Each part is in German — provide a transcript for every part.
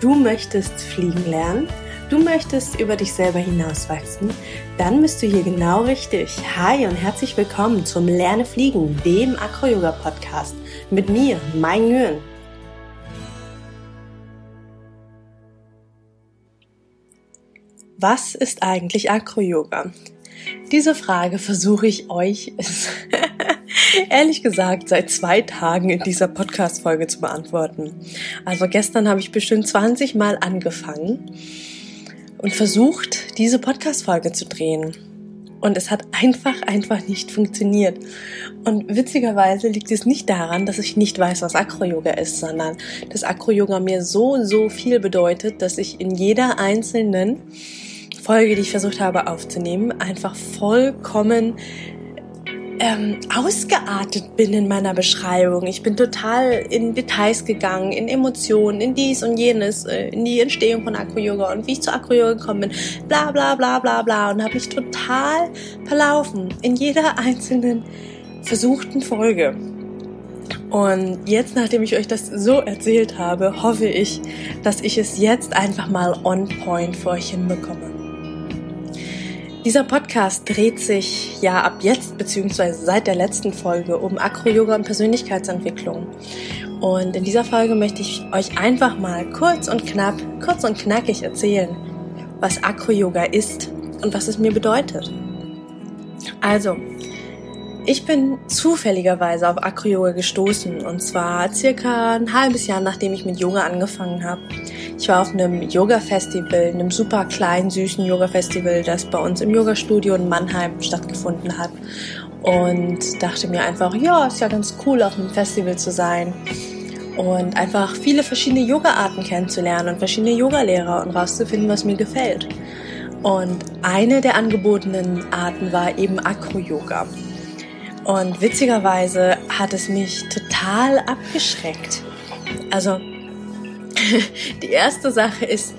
Du möchtest fliegen lernen? Du möchtest über dich selber hinauswachsen? Dann bist du hier genau richtig. Hi und herzlich willkommen zum Lerne Fliegen, dem Acro-Yoga-Podcast. Mit mir, Mai Nguyen. Was ist eigentlich Acro-Yoga? Diese Frage versuche ich euch ehrlich gesagt seit zwei Tagen in dieser Podcast-Folge zu beantworten. Also gestern habe ich bestimmt 20 Mal angefangen und versucht, diese Podcast-Folge zu drehen. Und es hat einfach, einfach nicht funktioniert. Und witzigerweise liegt es nicht daran, dass ich nicht weiß, was Acro-Yoga ist, sondern dass Acro-Yoga mir so, so viel bedeutet, dass ich in jeder einzelnen Folge, die ich versucht habe aufzunehmen, einfach vollkommen ähm, ausgeartet bin in meiner Beschreibung. Ich bin total in Details gegangen, in Emotionen, in dies und jenes, äh, in die Entstehung von Acro-Yoga und wie ich zu Acro-Yoga gekommen bin, bla bla bla bla bla und habe mich total verlaufen in jeder einzelnen versuchten Folge. Und jetzt, nachdem ich euch das so erzählt habe, hoffe ich, dass ich es jetzt einfach mal on point für euch hinbekomme. Dieser Podcast dreht sich ja ab jetzt beziehungsweise seit der letzten Folge um Acro-Yoga und Persönlichkeitsentwicklung. Und in dieser Folge möchte ich euch einfach mal kurz und knapp, kurz und knackig erzählen, was Acro-Yoga ist und was es mir bedeutet. Also, ich bin zufälligerweise auf Acro-Yoga gestoßen und zwar circa ein halbes Jahr nachdem ich mit Yoga angefangen habe. Ich war auf einem Yoga-Festival, einem super kleinen, süßen Yoga-Festival, das bei uns im Yoga-Studio in Mannheim stattgefunden hat. Und dachte mir einfach, ja, ist ja ganz cool, auf einem Festival zu sein. Und einfach viele verschiedene Yoga-Arten kennenzulernen und verschiedene Yogalehrer und rauszufinden, was mir gefällt. Und eine der angebotenen Arten war eben Acro-Yoga. Und witzigerweise hat es mich total abgeschreckt. Also Die erste Sache ist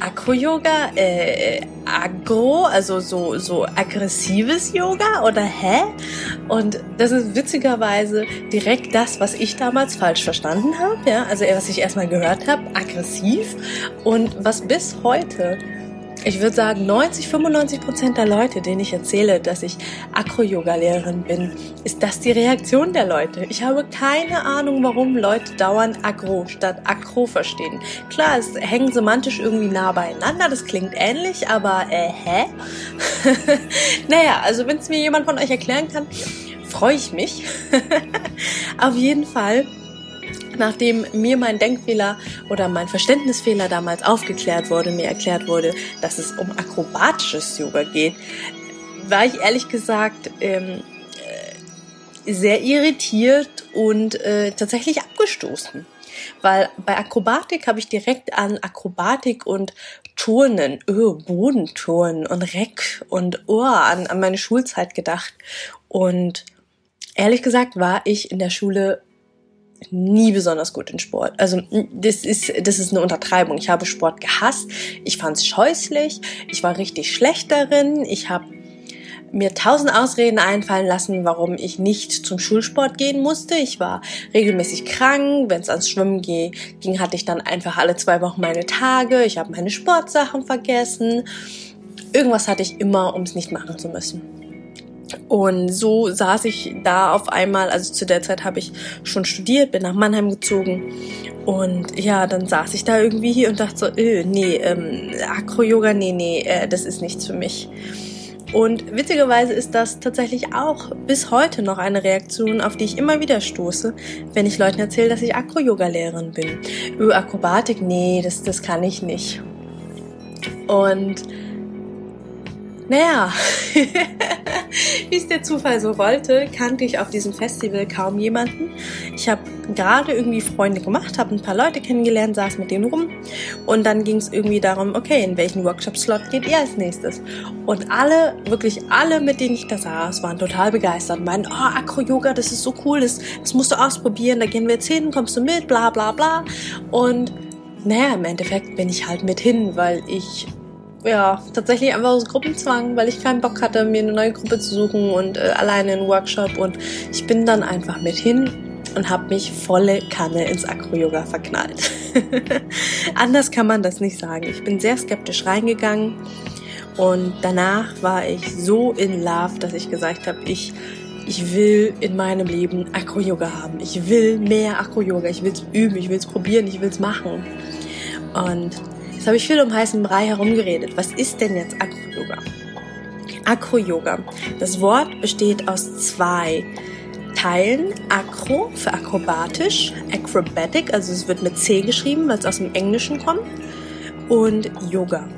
Akro-Yoga, äh, Agro, also so, so aggressives Yoga oder hä? Und das ist witzigerweise direkt das, was ich damals falsch verstanden habe, ja, also was ich erstmal gehört habe, aggressiv und was bis heute ich würde sagen, 90, 95 Prozent der Leute, denen ich erzähle, dass ich Akro-Yoga-Lehrerin bin, ist das die Reaktion der Leute. Ich habe keine Ahnung, warum Leute dauernd Agro statt Akro verstehen. Klar, es hängt semantisch irgendwie nah beieinander, das klingt ähnlich, aber äh, hä? naja, also wenn es mir jemand von euch erklären kann, freue ich mich. Auf jeden Fall nachdem mir mein Denkfehler oder mein Verständnisfehler damals aufgeklärt wurde, mir erklärt wurde, dass es um akrobatisches Yoga geht, war ich ehrlich gesagt ähm, äh, sehr irritiert und äh, tatsächlich abgestoßen. Weil bei Akrobatik habe ich direkt an Akrobatik und Turnen, oh, Bodenturnen und Reck und oh, an, an meine Schulzeit gedacht. Und ehrlich gesagt war ich in der Schule nie besonders gut in Sport. Also das ist, das ist eine Untertreibung. Ich habe Sport gehasst. Ich fand es scheußlich. Ich war richtig schlecht darin. Ich habe mir tausend Ausreden einfallen lassen, warum ich nicht zum Schulsport gehen musste. Ich war regelmäßig krank. Wenn es ans Schwimmen ging, hatte ich dann einfach alle zwei Wochen meine Tage. Ich habe meine Sportsachen vergessen. Irgendwas hatte ich immer, um es nicht machen zu müssen. Und so saß ich da auf einmal, also zu der Zeit habe ich schon studiert, bin nach Mannheim gezogen. Und ja, dann saß ich da irgendwie hier und dachte so, öh, nee, ähm, Acro-Yoga, nee, nee, äh, das ist nichts für mich. Und witzigerweise ist das tatsächlich auch bis heute noch eine Reaktion, auf die ich immer wieder stoße, wenn ich Leuten erzähle, dass ich Acro-Yoga-Lehrerin bin. Öh, Akrobatik, nee, das, das kann ich nicht. Und naja, wie es der Zufall so wollte, kannte ich auf diesem Festival kaum jemanden. Ich habe gerade irgendwie Freunde gemacht, habe ein paar Leute kennengelernt, saß mit denen rum und dann ging es irgendwie darum, okay, in welchen Workshop-Slot geht ihr als nächstes? Und alle, wirklich alle, mit denen ich da saß, waren total begeistert und meinten, oh, Acro-Yoga, das ist so cool, das, das musst du ausprobieren, da gehen wir jetzt hin, kommst du mit, bla bla bla. Und naja, im Endeffekt bin ich halt mit hin, weil ich ja, tatsächlich einfach aus Gruppenzwang, weil ich keinen Bock hatte, mir eine neue Gruppe zu suchen und äh, alleine einen Workshop und ich bin dann einfach mit hin und habe mich volle Kanne ins Acro-Yoga verknallt. Anders kann man das nicht sagen. Ich bin sehr skeptisch reingegangen und danach war ich so in Love, dass ich gesagt habe, ich ich will in meinem Leben Acro-Yoga haben. Ich will mehr Acro-Yoga. Ich will es üben, ich will es probieren, ich will es machen. Und jetzt habe ich viel um heißen Brei herumgeredet. Was ist denn jetzt Acro-Yoga? Acro-Yoga. Das Wort besteht aus zwei Teilen. Acro für akrobatisch, acrobatic, also es wird mit C geschrieben, weil es aus dem Englischen kommt. Und Yoga.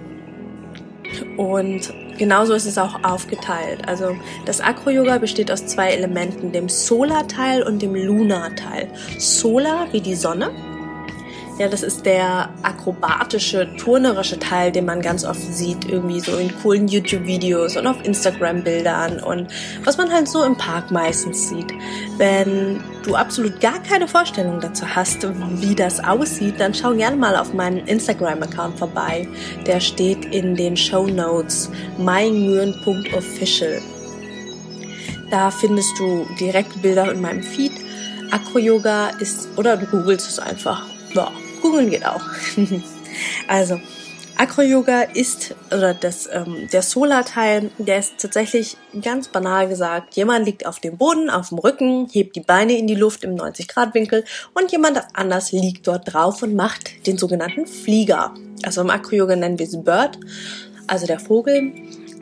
Und genauso ist es auch aufgeteilt. Also das Acro-Yoga besteht aus zwei Elementen, dem Solar-Teil und dem Lunar-Teil. Solar wie die Sonne ja, das ist der akrobatische, turnerische Teil, den man ganz oft sieht, irgendwie so in coolen YouTube-Videos und auf Instagram-Bildern und was man halt so im Park meistens sieht. Wenn du absolut gar keine Vorstellung dazu hast, wie das aussieht, dann schau gerne mal auf meinen Instagram-Account vorbei. Der steht in den Show Notes meinguren.official. Da findest du direkt Bilder in meinem Feed. Acro-Yoga ist, oder du googelst es einfach. Ja, googeln geht auch. also, Acro-Yoga ist, oder das, ähm, der Solar-Teil, der ist tatsächlich ganz banal gesagt, jemand liegt auf dem Boden, auf dem Rücken, hebt die Beine in die Luft im 90-Grad-Winkel und jemand anders liegt dort drauf und macht den sogenannten Flieger. Also im Acro-Yoga nennen wir es Bird, also der Vogel.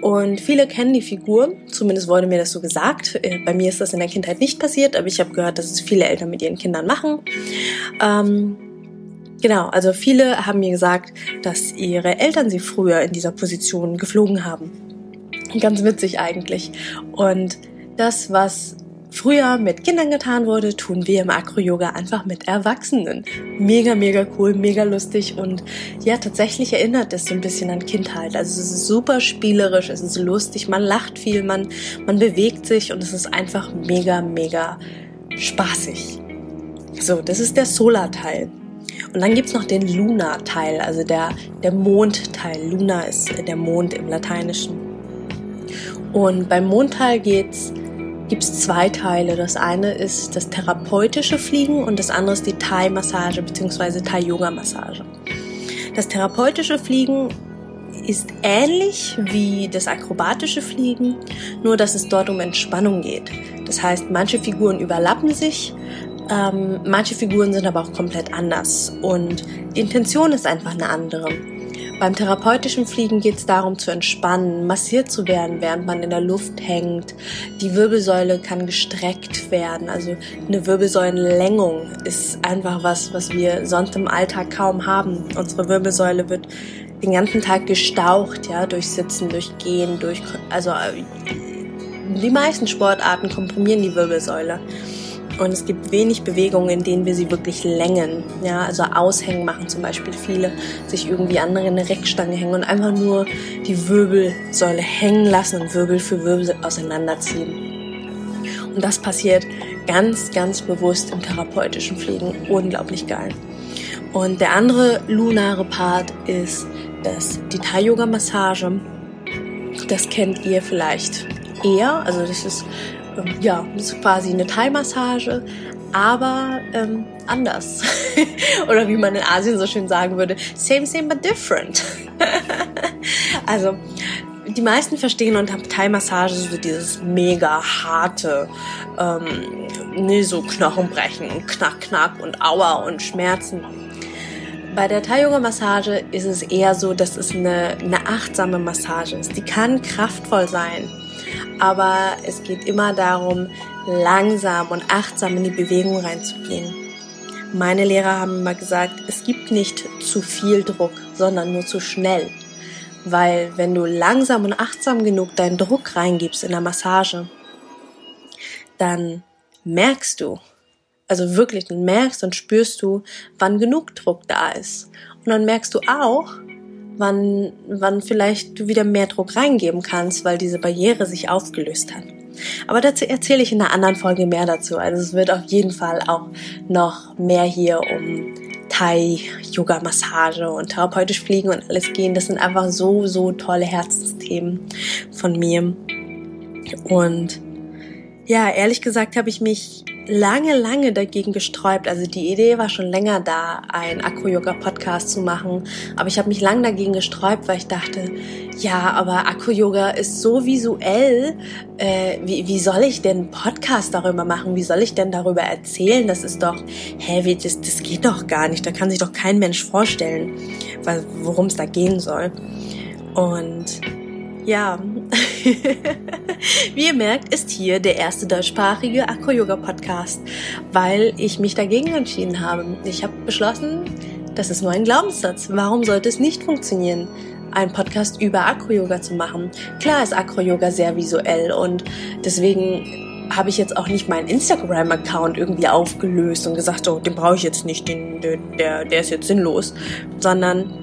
Und viele kennen die Figur, zumindest wurde mir das so gesagt. Äh, bei mir ist das in der Kindheit nicht passiert, aber ich habe gehört, dass es viele Eltern mit ihren Kindern machen. Ähm, Genau, also viele haben mir gesagt, dass ihre Eltern sie früher in dieser Position geflogen haben. Ganz witzig eigentlich. Und das, was früher mit Kindern getan wurde, tun wir im Acro-Yoga einfach mit Erwachsenen. Mega, mega cool, mega lustig und ja, tatsächlich erinnert es so ein bisschen an Kindheit. Also es ist super spielerisch, es ist lustig, man lacht viel, man, man bewegt sich und es ist einfach mega, mega spaßig. So, das ist der Solar-Teil. Und dann gibt's noch den Luna-Teil, also der, der Mondteil. Luna ist der Mond im Lateinischen. Und beim Mondteil geht's gibt's zwei Teile. Das eine ist das therapeutische Fliegen und das andere ist die Thai-Massage bzw. Thai-Yoga-Massage. Das therapeutische Fliegen ist ähnlich wie das akrobatische Fliegen, nur dass es dort um Entspannung geht. Das heißt, manche Figuren überlappen sich, ähm, manche Figuren sind aber auch komplett anders und die Intention ist einfach eine andere. Beim therapeutischen Fliegen geht es darum zu entspannen, massiert zu werden, während man in der Luft hängt. Die Wirbelsäule kann gestreckt werden. Also eine Wirbelsäulenlängung ist einfach was, was wir sonst im Alltag kaum haben. Unsere Wirbelsäule wird den ganzen Tag gestaucht, ja, durch Sitzen, durch Gehen, durch, also äh, die meisten Sportarten komprimieren die Wirbelsäule. Und es gibt wenig Bewegungen, in denen wir sie wirklich längen. Ja, also aushängen machen zum Beispiel viele, sich irgendwie an eine Reckstange hängen und einfach nur die Wirbelsäule hängen lassen und Wirbel für Wirbel auseinanderziehen. Und das passiert ganz, ganz bewusst im therapeutischen Pflegen. Unglaublich geil. Und der andere lunare Part ist das, die Thai-Yoga-Massage. Das kennt ihr vielleicht eher. Also das ist ja, das ist quasi eine Thai-Massage, aber ähm, anders. Oder wie man in Asien so schön sagen würde, same, same, but different. also, die meisten verstehen unter Thai-Massage so dieses mega harte, ähm, nee, so Knochenbrechen und Knack, Knack und Aua und Schmerzen. Bei der Thai-Yoga-Massage ist es eher so, dass es eine, eine achtsame Massage ist. Die kann kraftvoll sein aber es geht immer darum, langsam und achtsam in die Bewegung reinzugehen. Meine Lehrer haben immer gesagt, es gibt nicht zu viel Druck, sondern nur zu schnell. Weil wenn du langsam und achtsam genug deinen Druck reingibst in der Massage, dann merkst du, also wirklich, dann merkst und spürst du, wann genug Druck da ist. Und dann merkst du auch, wann, wann vielleicht du wieder mehr Druck reingeben kannst, weil diese Barriere sich aufgelöst hat. Aber dazu erzähle ich in einer anderen Folge mehr dazu. Also es wird auf jeden Fall auch noch mehr hier um Thai, Yoga, Massage und therapeutisch Fliegen und alles gehen. Das sind einfach so, so tolle Herzensthemen von mir. Und ja, ehrlich gesagt habe ich mich lange, lange dagegen gesträubt. Also die Idee war schon länger da, einen Akro-Yoga-Podcast zu machen. Aber ich habe mich lange dagegen gesträubt, weil ich dachte, ja, aber Akro-Yoga ist so visuell. Äh, wie, wie soll ich denn Podcast darüber machen? Wie soll ich denn darüber erzählen? Das ist doch, hä, wie, das, das geht doch gar nicht. Da kann sich doch kein Mensch vorstellen, worum es da gehen soll. Und ja, wie ihr merkt, ist hier der erste deutschsprachige Akro-Yoga-Podcast, weil ich mich dagegen entschieden habe. Ich habe beschlossen, das ist nur ein Glaubenssatz. Warum sollte es nicht funktionieren, einen Podcast über Akro-Yoga zu machen? Klar ist Akro-Yoga sehr visuell und deswegen habe ich jetzt auch nicht meinen Instagram-Account irgendwie aufgelöst und gesagt, oh, den brauche ich jetzt nicht, den, der, der ist jetzt sinnlos, sondern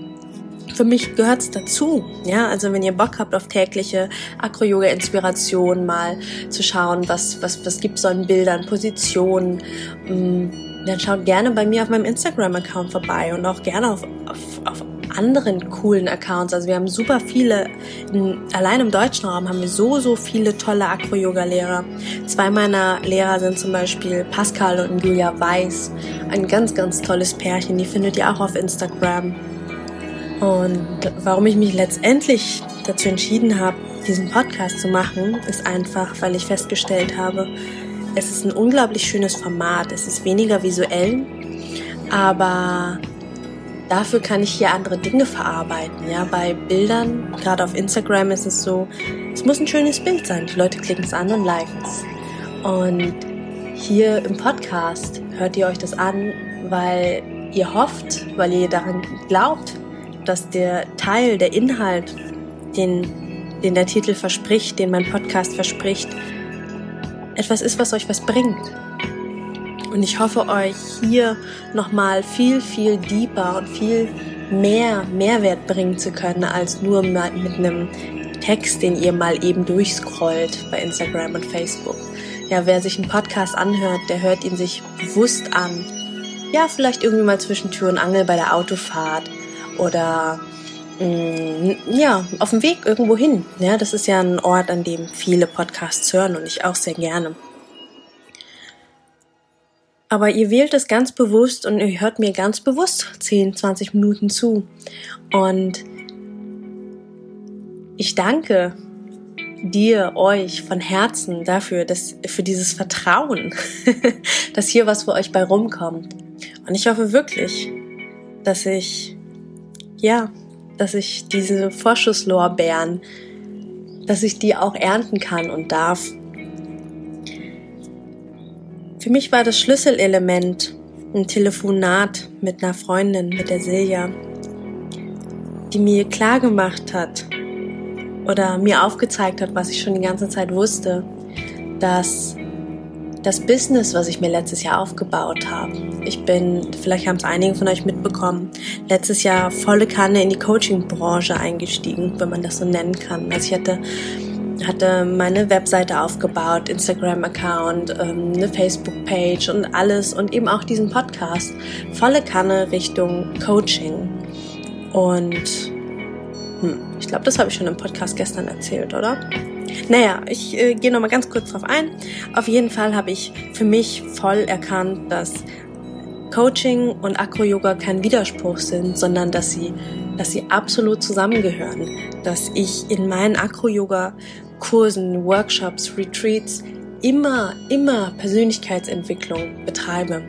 für mich gehört's dazu. Ja, also wenn ihr Bock habt auf tägliche Acro-Yoga-Inspiration, mal zu schauen, was, was, was gibt's so an Bildern, Positionen, mm, dann schaut gerne bei mir auf meinem Instagram-Account vorbei und auch gerne auf, auf, auf anderen coolen Accounts. Also wir haben super viele, in, allein im deutschen Raum haben wir so, so viele tolle Acro-Yoga-Lehrer. Zwei meiner Lehrer sind zum Beispiel Pascal und Julia Weiß. Ein ganz, ganz tolles Pärchen. Die findet ihr auch auf Instagram. Und warum ich mich letztendlich dazu entschieden habe, diesen Podcast zu machen, ist einfach, weil ich festgestellt habe, es ist ein unglaublich schönes Format. Es ist weniger visuell, aber dafür kann ich hier andere Dinge verarbeiten. Ja, bei Bildern, gerade auf Instagram ist es so, es muss ein schönes Bild sein. Die Leute klicken es an und liken es. Und hier im Podcast hört ihr euch das an, weil ihr hofft, weil ihr daran glaubt, dass der Teil, der Inhalt, den, den der Titel verspricht, den mein Podcast verspricht, etwas ist, was euch was bringt. Und ich hoffe, euch hier nochmal viel, viel deeper und viel mehr Mehrwert bringen zu können, als nur mit einem Text, den ihr mal eben durchscrollt bei Instagram und Facebook. Ja, wer sich einen Podcast anhört, der hört ihn sich bewusst an. Ja, vielleicht irgendwie mal zwischen Tür und Angel bei der Autofahrt oder mh, mm, ja, auf dem Weg irgendwo hin. Ja, das ist ja ein Ort, an dem viele Podcasts hören und ich auch sehr gerne. Aber ihr wählt es ganz bewusst und ihr hört mir ganz bewusst 10, 20 Minuten zu. Und ich danke dir, euch von Herzen dafür, dass, für dieses Vertrauen, dass hier was für euch bei rumkommt. Und ich hoffe wirklich, dass ich ja, dass ich diese Vorschusslorbeeren, dass ich die auch ernten kann und darf. Für mich war das Schlüsselelement ein Telefonat mit einer Freundin, mit der Silja, die mir klar gemacht hat oder mir aufgezeigt hat, was ich schon die ganze Zeit wusste, dass das Business, was ich mir letztes Jahr aufgebaut habe. Ich bin, vielleicht haben es einige von euch mitbekommen, letztes Jahr volle Kanne in die Coaching-Branche eingestiegen, wenn man das so nennen kann. Also ich hatte hatte meine Webseite aufgebaut, Instagram-Account, ähm, eine Facebook-Page und alles und eben auch diesen Podcast. Volle Kanne Richtung Coaching. Und hm, ich glaube, das habe ich schon im Podcast gestern erzählt, oder? Naja, ich äh, gehe nochmal ganz kurz drauf ein. Auf jeden Fall habe ich für mich voll erkannt, dass Coaching und Acro-Yoga kein Widerspruch sind, sondern dass sie, dass sie absolut zusammengehören. Dass ich in meinen Acro-Yoga-Kursen, Workshops, Retreats immer, immer Persönlichkeitsentwicklung betreibe.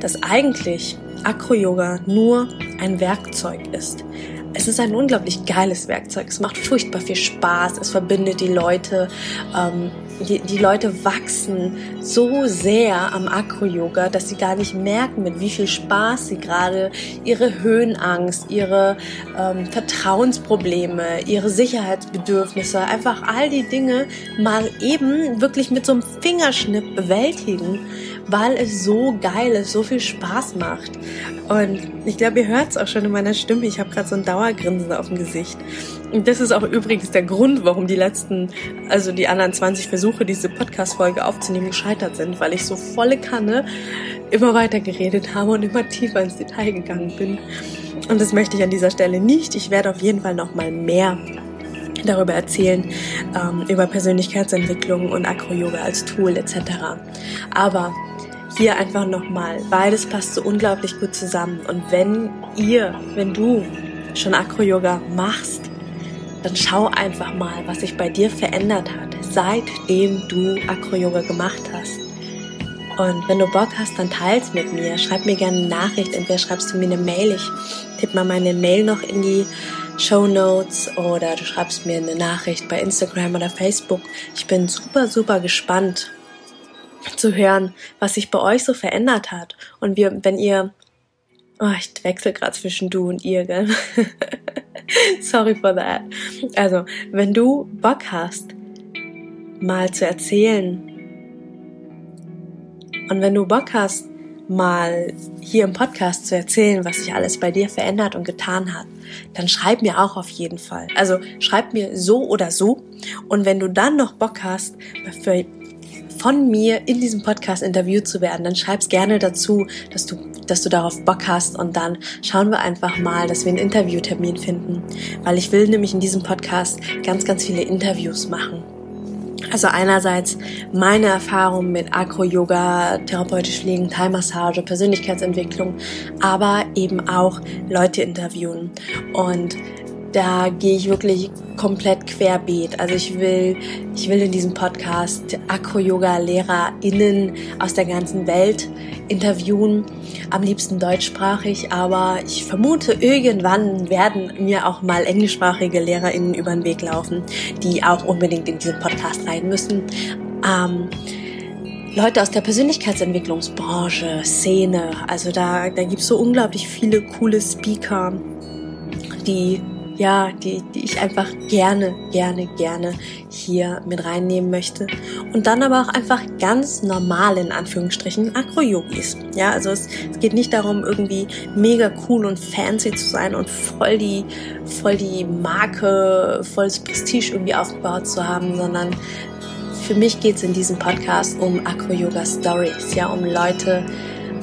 Dass eigentlich Acro-Yoga nur ein Werkzeug ist es ist ein unglaublich geiles Werkzeug. Es macht furchtbar viel Spaß. Es verbindet die Leute. Ähm, die, die Leute wachsen so sehr am Akro-Yoga, dass sie gar nicht merken, mit wie viel Spaß sie gerade ihre Höhenangst, ihre ähm, Vertrauensprobleme, ihre Sicherheitsbedürfnisse, einfach all die Dinge mal eben wirklich mit so einem Fingerschnipp bewältigen weil es so geil ist, so viel Spaß macht. Und ich glaube, ihr hört es auch schon in meiner Stimme. Ich habe gerade so ein Dauergrinsen auf dem Gesicht. Und das ist auch übrigens der Grund, warum die letzten, also die anderen 20 Versuche, diese Podcast-Folge aufzunehmen, gescheitert sind, weil ich so volle Kanne immer weiter geredet habe und immer tiefer ins Detail gegangen bin. Und das möchte ich an dieser Stelle nicht. Ich werde auf jeden Fall noch mal mehr darüber erzählen, ähm, über Persönlichkeitsentwicklung und Acro-Yoga als Tool etc. Aber hier einfach nochmal, beides passt so unglaublich gut zusammen. Und wenn ihr, wenn du schon Acro-Yoga machst, dann schau einfach mal, was sich bei dir verändert hat, seitdem du Acro-Yoga gemacht hast. Und wenn du Bock hast, dann teils mit mir. Schreib mir gerne eine Nachricht. Entweder schreibst du mir eine Mail. Ich tippe mal meine Mail noch in die Show Notes oder du schreibst mir eine Nachricht bei Instagram oder Facebook. Ich bin super, super gespannt zu hören, was sich bei euch so verändert hat. Und wir, wenn ihr, oh, ich wechsle gerade zwischen du und ihr, gell? Sorry for that. Also, wenn du Bock hast, mal zu erzählen, und wenn du Bock hast, mal hier im Podcast zu erzählen, was sich alles bei dir verändert und getan hat, dann schreib mir auch auf jeden Fall. Also schreib mir so oder so. Und wenn du dann noch Bock hast, für, von mir in diesem Podcast interviewt zu werden, dann schreib's gerne dazu, dass du, dass du darauf Bock hast und dann schauen wir einfach mal, dass wir einen Interviewtermin finden. Weil ich will nämlich in diesem Podcast ganz, ganz viele Interviews machen. Also einerseits meine Erfahrung mit Acro-Yoga, therapeutisch Pflegen, Thai-Massage, Persönlichkeitsentwicklung, aber eben auch Leute interviewen. Und da gehe ich wirklich komplett querbeet. Also ich will, ich will in diesem Podcast Acro-Yoga-LehrerInnen aus der ganzen Welt interviewen. Am liebsten deutschsprachig, aber ich vermute, irgendwann werden mir auch mal englischsprachige LehrerInnen über den Weg laufen, die auch unbedingt in diesen Podcast rein müssen. Ähm, Leute aus der Persönlichkeitsentwicklungsbranche, Szene, also da, da gibt's so unglaublich viele coole Speaker, die ja, die, die ich einfach gerne, gerne, gerne hier mit reinnehmen möchte. Und dann aber auch einfach ganz normal in Anführungsstrichen Acro-Yogis. Ja, also es, es geht nicht darum, irgendwie mega cool und fancy zu sein und voll die, voll die Marke, volles Prestige irgendwie aufgebaut zu haben, sondern für mich geht es in diesem Podcast um Acro-Yoga-Stories, ja, um Leute,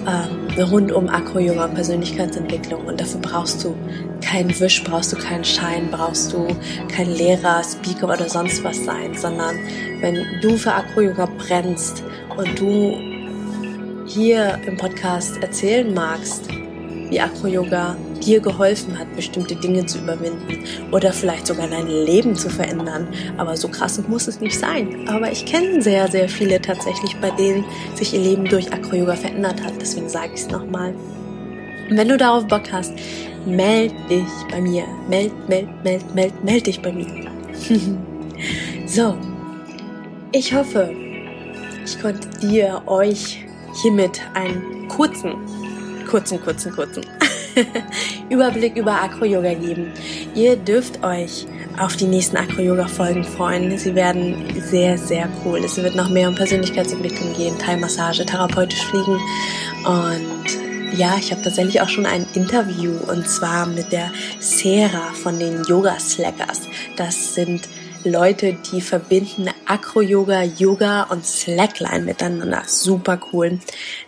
ähm, rund um Acro-Yoga und Persönlichkeitsentwicklung. Und dafür brauchst du keinen Wisch, brauchst du keinen Schein, brauchst du keinen Lehrer, Speaker oder sonst was sein, sondern wenn du für Acro-Yoga brennst und du hier im Podcast erzählen magst, wie Acro-Yoga dir geholfen hat, bestimmte Dinge zu überwinden oder vielleicht sogar dein Leben zu verändern. Aber so krass muss es nicht sein. Aber ich kenne sehr, sehr viele tatsächlich, bei denen sich ihr Leben durch Acro-Yoga verändert hat. Deswegen sage ich es nochmal. Wenn du darauf Bock hast, meld dich bei mir. Meld, meld, meld, meld, meld dich bei mir. so, ich hoffe, ich konnte dir, euch hiermit einen kurzen, kurzen, kurzen, kurzen Überblick über Acro-Yoga geben. Ihr dürft euch auf die nächsten Acro-Yoga-Folgen freuen. Sie werden sehr, sehr cool. Es wird noch mehr um Persönlichkeitsentwicklung gehen, Thai-Massage, therapeutisch fliegen und ja, ich habe tatsächlich auch schon ein Interview und zwar mit der Sarah von den Yoga Slackers. Das sind Leute, die verbinden Acro-Yoga, Yoga und Slackline miteinander. Super cool.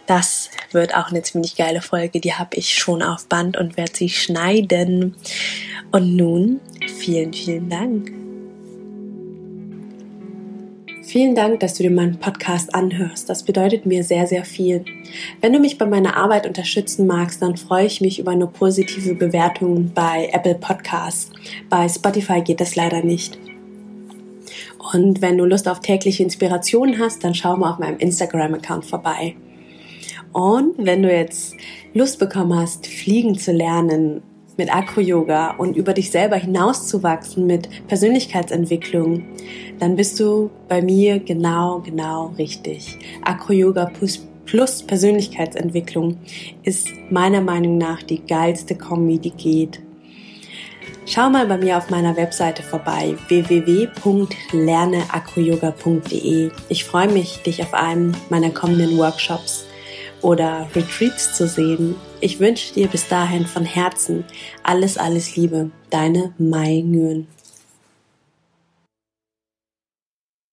Das wird auch eine ziemlich geile Folge. Die habe ich schon auf Band und werde sie schneiden. Und nun vielen, vielen Dank. Vielen Dank, dass du dir meinen Podcast anhörst. Das bedeutet mir sehr, sehr viel. Wenn du mich bei meiner Arbeit unterstützen magst, dann freue ich mich über eine positive Bewertung bei Apple Podcasts. Bei Spotify geht das leider nicht. Und wenn du Lust auf tägliche Inspiration hast, dann schau mal auf meinem Instagram-Account vorbei. Und wenn du jetzt Lust bekommen hast, fliegen zu lernen mit Acro-Yoga und über dich selber hinauszuwachsen mit Persönlichkeitsentwicklung, dann bist du bei mir genau, genau richtig. Acro-Yoga plus, plus Persönlichkeitsentwicklung ist meiner Meinung nach die geilste Kombi, die geht. Schau mal bei mir auf meiner Webseite vorbei www.lerneacroyoga.de. Ich freue mich, dich auf einem meiner kommenden Workshops oder Retreats zu sehen. Ich wünsche dir bis dahin von Herzen alles, alles Liebe. Deine Mai Nguyen.